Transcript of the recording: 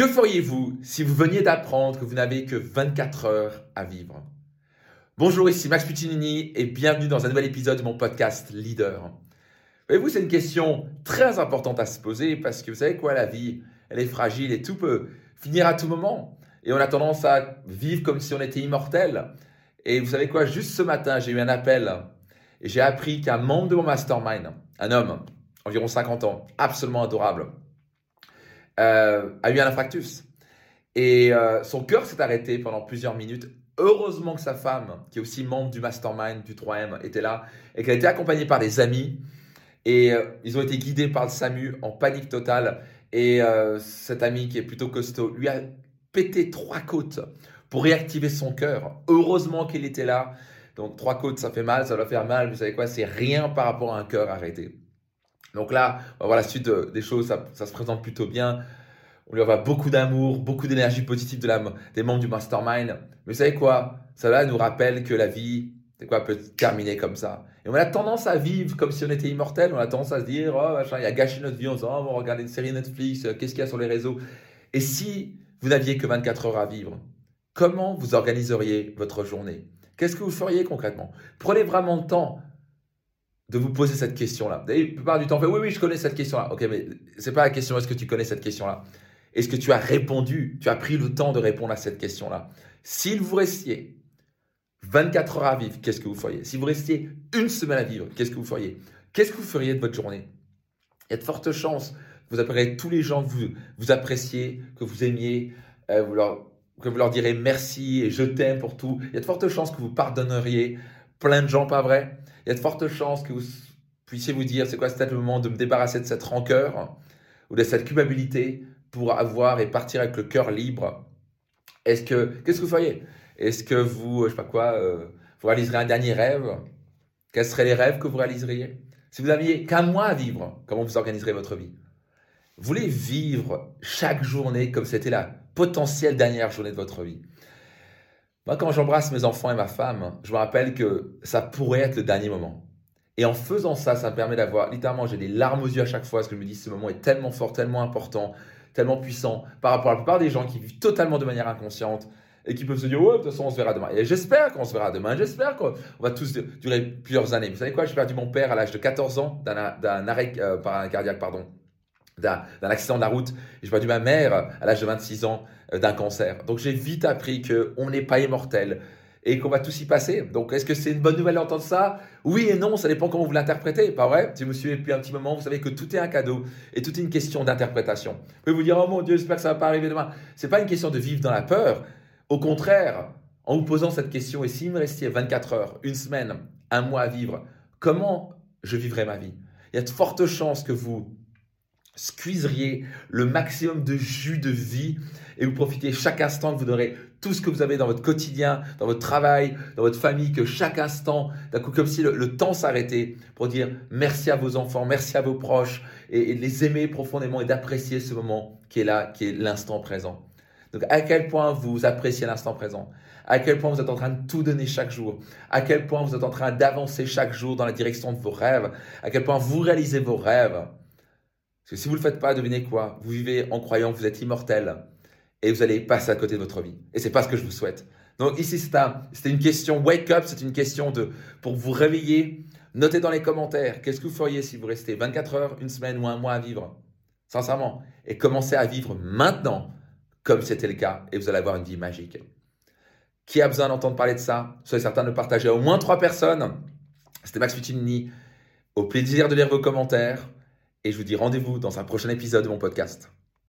Que feriez-vous si vous veniez d'apprendre que vous n'avez que 24 heures à vivre? Bonjour, ici Max Puccinini et bienvenue dans un nouvel épisode de mon podcast Leader. Voyez-vous, c'est une question très importante à se poser parce que vous savez quoi, la vie, elle est fragile et tout peut finir à tout moment. Et on a tendance à vivre comme si on était immortel. Et vous savez quoi, juste ce matin, j'ai eu un appel et j'ai appris qu'un membre de mon mastermind, un homme, environ 50 ans, absolument adorable, euh, a eu un infarctus. Et euh, son cœur s'est arrêté pendant plusieurs minutes. Heureusement que sa femme, qui est aussi membre du mastermind du 3M, était là et qu'elle a été accompagnée par des amis. Et euh, ils ont été guidés par le SAMU en panique totale. Et cet ami qui est plutôt costaud lui a pété trois côtes pour réactiver son cœur. Heureusement qu'il était là. Donc trois côtes, ça fait mal, ça doit faire mal. Vous savez quoi? C'est rien par rapport à un cœur arrêté. Donc là, on va voir la suite des choses, ça, se présente plutôt bien. On lui envoie beaucoup d'amour, beaucoup d'énergie positive de la, des membres du mastermind. Mais vous savez quoi? Cela nous rappelle que la vie, c'est quoi, peut terminer comme ça. Et on a tendance à vivre comme si on était immortel. On a tendance à se dire, oh, machin, il a gâché notre vie. Se dit, oh, on va regarder une série Netflix, euh, qu'est-ce qu'il y a sur les réseaux? Et si vous n'aviez que 24 heures à vivre, comment vous organiseriez votre journée? Qu'est-ce que vous feriez concrètement? Prenez vraiment le temps de vous poser cette question-là. La plupart du temps, fait, oui, oui, je connais cette question-là. Ok, mais c'est pas la question, est-ce que tu connais cette question-là? Est-ce que tu as répondu Tu as pris le temps de répondre à cette question-là? S'il vous restiez 24 heures à vivre, qu'est-ce que vous feriez? Si vous restiez une semaine à vivre, qu'est-ce que vous feriez? Qu'est-ce que vous feriez de votre journée? Il y a de fortes chances que vous appellerez tous les gens que vous, vous appréciez, que vous aimiez, euh, que vous leur direz merci et je t'aime pour tout. Il y a de fortes chances que vous pardonneriez plein de gens, pas vrai il y a de fortes chances que vous puissiez vous dire, c'est quoi, c'est le moment de me débarrasser de cette rancœur ou de cette culpabilité pour avoir et partir avec le cœur libre. Est-ce que, qu'est-ce que vous feriez? Est-ce que vous, je sais pas quoi, euh, vous réaliserez un dernier rêve? Quels seraient les rêves que vous réaliseriez? Si vous aviez qu'un mois à vivre, comment vous organiserez votre vie? Vous voulez vivre chaque journée comme c'était la potentielle dernière journée de votre vie? Moi, quand j'embrasse mes enfants et ma femme, je me rappelle que ça pourrait être le dernier moment. Et en faisant ça, ça me permet d'avoir, littéralement, j'ai des larmes aux yeux à chaque fois, parce que je me dis, ce moment est tellement fort, tellement important, tellement puissant, par rapport à la plupart des gens qui vivent totalement de manière inconsciente, et qui peuvent se dire, ouais, de toute façon, on se verra demain. Et j'espère qu'on se verra demain, j'espère qu'on va tous durer plusieurs années. Vous savez quoi, j'ai perdu mon père à l'âge de 14 ans d'un arrêt euh, cardiaque, pardon d'un accident de la route. J'ai perdu ma mère à l'âge de 26 ans euh, d'un cancer. Donc j'ai vite appris qu'on n'est pas immortel et qu'on va tous y passer. Donc est-ce que c'est une bonne nouvelle d'entendre ça? Oui et non, ça dépend comment vous l'interprétez, pas vrai? Si vous me suivez depuis un petit moment, vous savez que tout est un cadeau et tout est une question d'interprétation. Vous pouvez vous dire, oh mon Dieu, j'espère que ça va pas arriver demain. C'est pas une question de vivre dans la peur. Au contraire, en vous posant cette question, et s'il me restait 24 heures, une semaine, un mois à vivre, comment je vivrais ma vie? Il y a de fortes chances que vous squeezeriez le maximum de jus de vie et vous profitez chaque instant que vous aurez tout ce que vous avez dans votre quotidien, dans votre travail, dans votre famille, que chaque instant, d'un coup, comme si le, temps s'arrêtait pour dire merci à vos enfants, merci à vos proches et, de les aimer profondément et d'apprécier ce moment qui est là, qui est l'instant présent. Donc, à quel point vous appréciez l'instant présent, à quel point vous êtes en train de tout donner chaque jour, à quel point vous êtes en train d'avancer chaque jour dans la direction de vos rêves, à quel point vous réalisez vos rêves? Parce que si vous ne le faites pas, devinez quoi? Vous vivez en croyant que vous êtes immortel et vous allez passer à côté de votre vie. Et c'est pas ce que je vous souhaite. Donc ici, c'était une question wake up, c'est une question de pour vous réveiller. Notez dans les commentaires, qu'est-ce que vous feriez si vous restez 24 heures, une semaine ou un mois à vivre? Sincèrement. Et commencez à vivre maintenant, comme c'était le cas, et vous allez avoir une vie magique. Qui a besoin d'entendre parler de ça? Soyez certain de partager à au moins trois personnes. C'était Max Futinini. Au plaisir de lire vos commentaires. Et je vous dis rendez-vous dans un prochain épisode de mon podcast.